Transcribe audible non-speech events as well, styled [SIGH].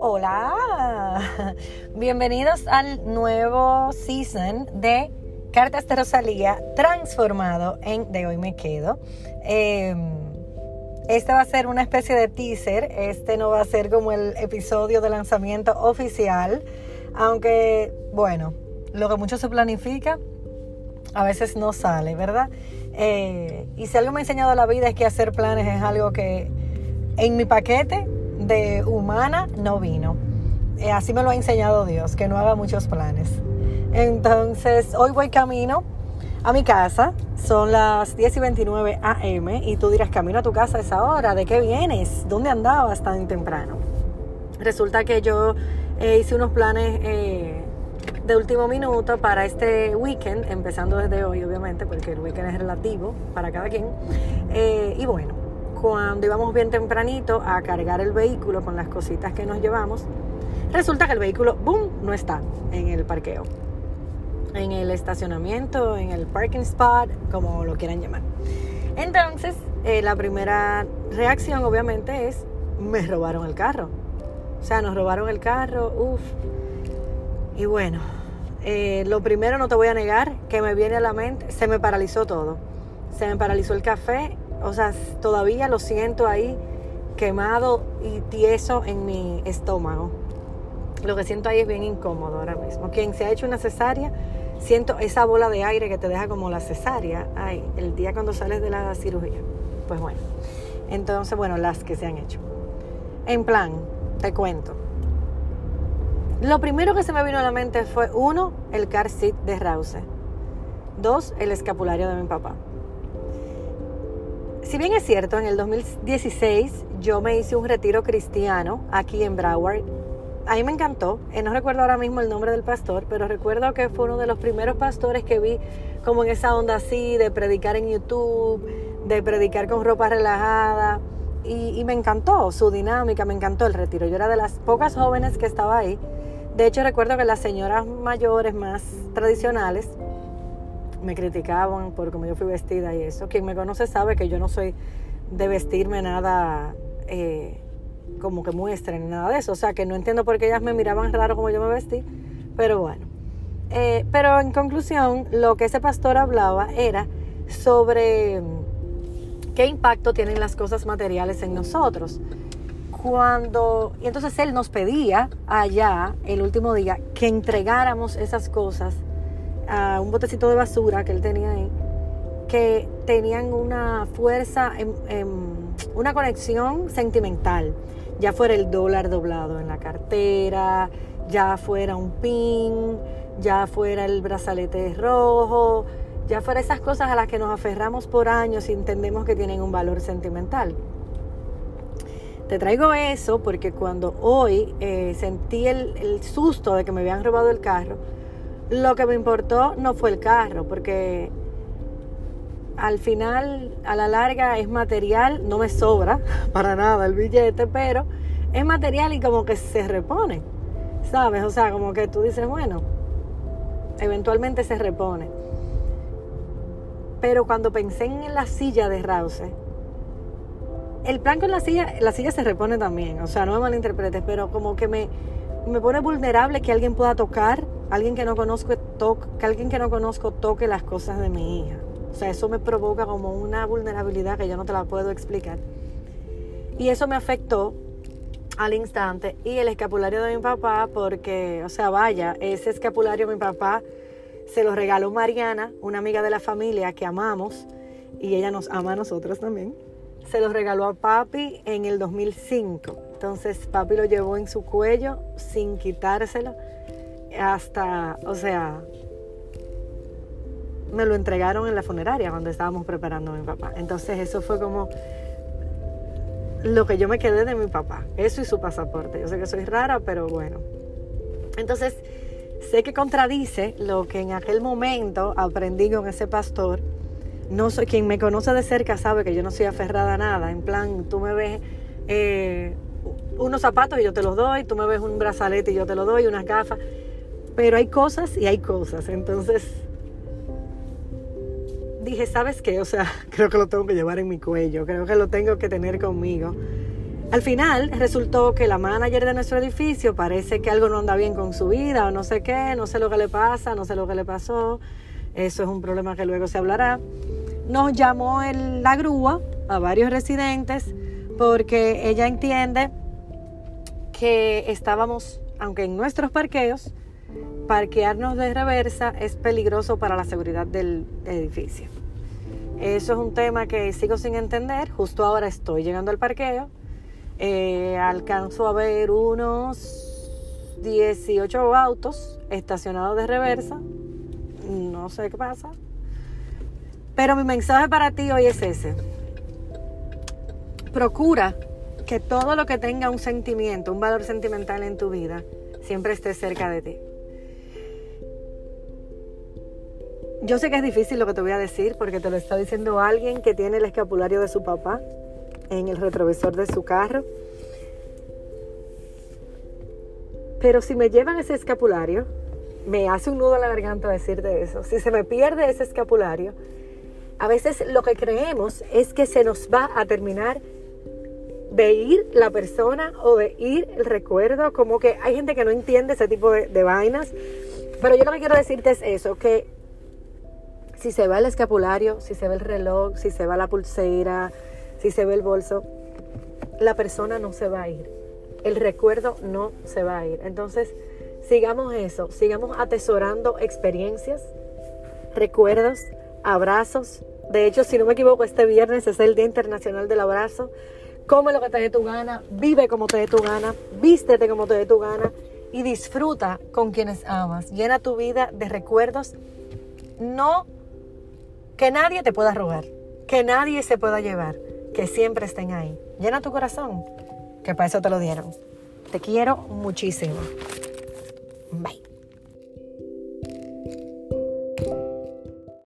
Hola, bienvenidos al nuevo season de Cartas de Rosalía transformado en De hoy me quedo. Em, este va a ser una especie de teaser, este no va a ser como el episodio de lanzamiento oficial, aunque bueno, lo que mucho se planifica a veces no sale, ¿verdad? Eh, y si algo me ha enseñado la vida es que hacer planes es algo que en mi paquete de humana no vino. Eh, así me lo ha enseñado Dios, que no haga muchos planes. Entonces, hoy voy camino a mi casa. Son las 10 y 29 AM y tú dirás, camino a tu casa a esa hora. ¿De qué vienes? ¿Dónde andabas tan temprano? Resulta que yo eh, hice unos planes de último minuto para este weekend, empezando desde hoy, obviamente, porque el weekend es relativo para cada quien. y bueno, cuando íbamos bien tempranito a cargar el vehículo con las cositas que nos llevamos, resulta que el vehículo, ¡boom!, no está en el parqueo, en el estacionamiento, en el parking spot, como lo quieran llamar. Entonces, eh, la primera reacción obviamente es, me robaron el carro. O sea, nos robaron el carro, uff. Y bueno, eh, lo primero no te voy a negar que me viene a la mente, se me paralizó todo. Se me paralizó el café o sea, todavía lo siento ahí quemado y tieso en mi estómago. Lo que siento ahí es bien incómodo ahora mismo. Quien se ha hecho una cesárea, siento esa bola de aire que te deja como la cesárea, ay, el día cuando sales de la cirugía. Pues bueno, entonces, bueno, las que se han hecho. En plan, te cuento. Lo primero que se me vino a la mente fue, uno, el car seat de Rause. Dos, el escapulario de mi papá si bien es cierto, en el 2016 yo me hice un retiro cristiano aquí en Broward. A mí me encantó. Eh, no recuerdo ahora mismo el nombre del pastor, pero recuerdo que fue uno de los primeros pastores que vi como en esa onda así de predicar en YouTube, de predicar con ropa relajada. Y, y me encantó su dinámica, me encantó el retiro. Yo era de las pocas jóvenes que estaba ahí. De hecho, recuerdo que las señoras mayores más tradicionales me criticaban por cómo yo fui vestida y eso. Quien me conoce sabe que yo no soy de vestirme nada eh, como que muestren, nada de eso. O sea, que no entiendo por qué ellas me miraban raro como yo me vestí, pero bueno. Eh, pero en conclusión, lo que ese pastor hablaba era sobre qué impacto tienen las cosas materiales en nosotros. Cuando, y entonces él nos pedía allá, el último día, que entregáramos esas cosas a un botecito de basura que él tenía ahí, que tenían una fuerza, una conexión sentimental, ya fuera el dólar doblado en la cartera, ya fuera un pin, ya fuera el brazalete rojo, ya fuera esas cosas a las que nos aferramos por años y entendemos que tienen un valor sentimental. Te traigo eso porque cuando hoy eh, sentí el susto de que me habían robado el carro, lo que me importó no fue el carro, porque al final, a la larga, es material, no me sobra [LAUGHS] para nada el billete, pero es material y como que se repone, ¿sabes? O sea, como que tú dices, bueno, eventualmente se repone. Pero cuando pensé en la silla de Rause, el plan con la silla, la silla se repone también, o sea, no me malinterpretes, pero como que me, me pone vulnerable que alguien pueda tocar alguien que no conozco toque, que alguien que no conozco toque las cosas de mi hija. O sea, eso me provoca como una vulnerabilidad que yo no te la puedo explicar. Y eso me afectó al instante. Y el escapulario de mi papá, porque, o sea, vaya, ese escapulario mi papá se lo regaló Mariana, una amiga de la familia que amamos, y ella nos ama a nosotros también. Se lo regaló a papi en el 2005. Entonces papi lo llevó en su cuello sin quitárselo hasta, o sea, me lo entregaron en la funeraria cuando estábamos preparando a mi papá. Entonces eso fue como lo que yo me quedé de mi papá, eso y su pasaporte. Yo sé que soy rara, pero bueno. Entonces, sé que contradice lo que en aquel momento aprendí con ese pastor. No soy quien me conoce de cerca sabe que yo no soy aferrada a nada. En plan, tú me ves eh, unos zapatos y yo te los doy, tú me ves un brazalete y yo te lo doy, unas gafas. Pero hay cosas y hay cosas. Entonces, dije, ¿sabes qué? O sea, [LAUGHS] creo que lo tengo que llevar en mi cuello, creo que lo tengo que tener conmigo. Al final resultó que la manager de nuestro edificio parece que algo no anda bien con su vida o no sé qué, no sé lo que le pasa, no sé lo que le pasó. Eso es un problema que luego se hablará. Nos llamó la grúa a varios residentes porque ella entiende que estábamos, aunque en nuestros parqueos, parquearnos de reversa es peligroso para la seguridad del edificio. Eso es un tema que sigo sin entender. Justo ahora estoy llegando al parqueo. Eh, alcanzo a ver unos 18 autos estacionados de reversa. No sé qué pasa. Pero mi mensaje para ti hoy es ese. Procura que todo lo que tenga un sentimiento, un valor sentimental en tu vida, siempre esté cerca de ti. Yo sé que es difícil lo que te voy a decir porque te lo está diciendo alguien que tiene el escapulario de su papá en el retrovisor de su carro. Pero si me llevan ese escapulario, me hace un nudo a la garganta decirte eso. Si se me pierde ese escapulario, a veces lo que creemos es que se nos va a terminar de ir la persona o de ir el recuerdo, como que hay gente que no entiende ese tipo de, vainas. Pero yo lo que quiero decirte es eso, que si se va el escapulario, si se ve el reloj, si se va la pulsera, si se ve el bolso, la persona no se va a ir. El recuerdo no se va a ir. Entonces, sigamos eso, sigamos atesorando experiencias, recuerdos, abrazos. De hecho, si no me equivoco, este viernes es el Día Internacional del Abrazo. Come lo que te dé tu gana, vive como te dé tu gana, vístete como te dé tu gana y disfruta con quienes amas. Llena tu vida de recuerdos. No que nadie te pueda robar, que nadie se pueda llevar, que siempre estén ahí. Llena tu corazón, que para eso te lo dieron. Te quiero muchísimo. Bye.